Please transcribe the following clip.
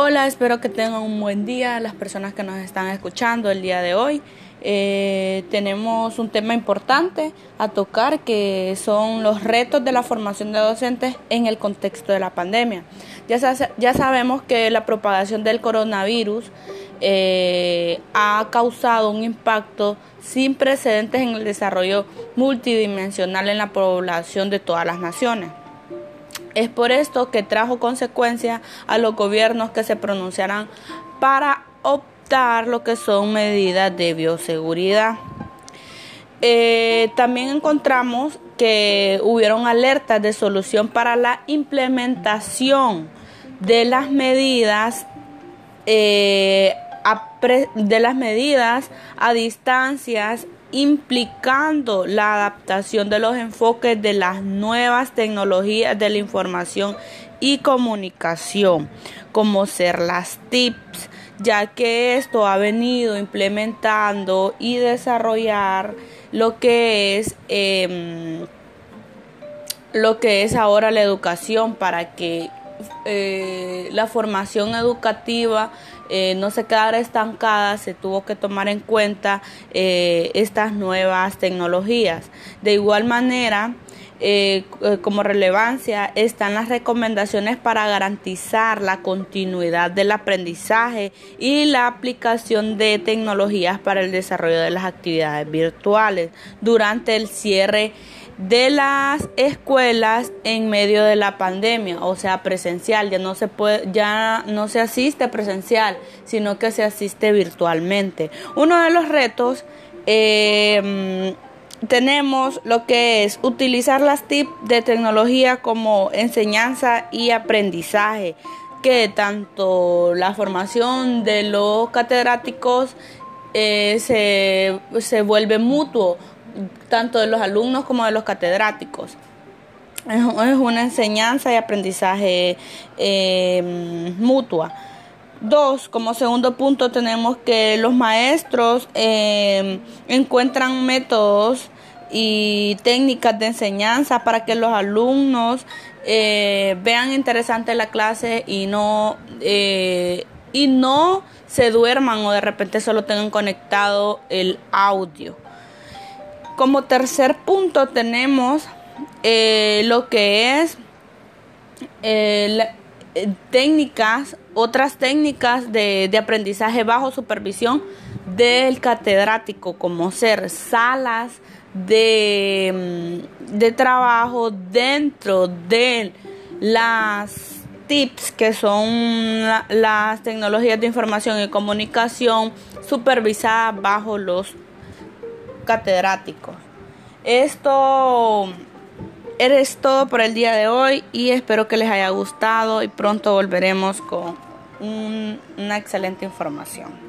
Hola, espero que tengan un buen día las personas que nos están escuchando el día de hoy. Eh, tenemos un tema importante a tocar que son los retos de la formación de docentes en el contexto de la pandemia. Ya, ya sabemos que la propagación del coronavirus eh, ha causado un impacto sin precedentes en el desarrollo multidimensional en la población de todas las naciones. Es por esto que trajo consecuencias a los gobiernos que se pronunciarán para optar lo que son medidas de bioseguridad. Eh, también encontramos que hubieron alertas de solución para la implementación de las medidas eh, de las medidas a distancias implicando la adaptación de los enfoques de las nuevas tecnologías de la información y comunicación, como ser las TIPS, ya que esto ha venido implementando y desarrollar lo que es em, lo que es ahora la educación para que eh, la formación educativa eh, no se quedara estancada, se tuvo que tomar en cuenta eh, estas nuevas tecnologías. De igual manera, como relevancia están las recomendaciones para garantizar la continuidad del aprendizaje y la aplicación de tecnologías para el desarrollo de las actividades virtuales durante el cierre de las escuelas en medio de la pandemia, o sea, presencial, ya no se puede, ya no se asiste presencial, sino que se asiste virtualmente. Uno de los retos eh, tenemos lo que es utilizar las TIP de tecnología como enseñanza y aprendizaje, que tanto la formación de los catedráticos eh, se, se vuelve mutuo tanto de los alumnos como de los catedráticos. Es una enseñanza y aprendizaje eh, mutua. Dos, como segundo punto tenemos que los maestros eh, encuentran métodos y técnicas de enseñanza para que los alumnos eh, vean interesante la clase y no y no se duerman o de repente solo tengan conectado el audio. Como tercer punto tenemos eh, lo que es eh, eh, técnicas, otras técnicas de, aprendizaje bajo supervisión del catedrático, como ser salas de, mm, de trabajo dentro de las TIPS, que son las tecnologías de información y comunicación supervisadas bajo los catedráticos. Esto eres todo por el día de hoy y espero que les haya gustado y pronto volveremos con una excelente información.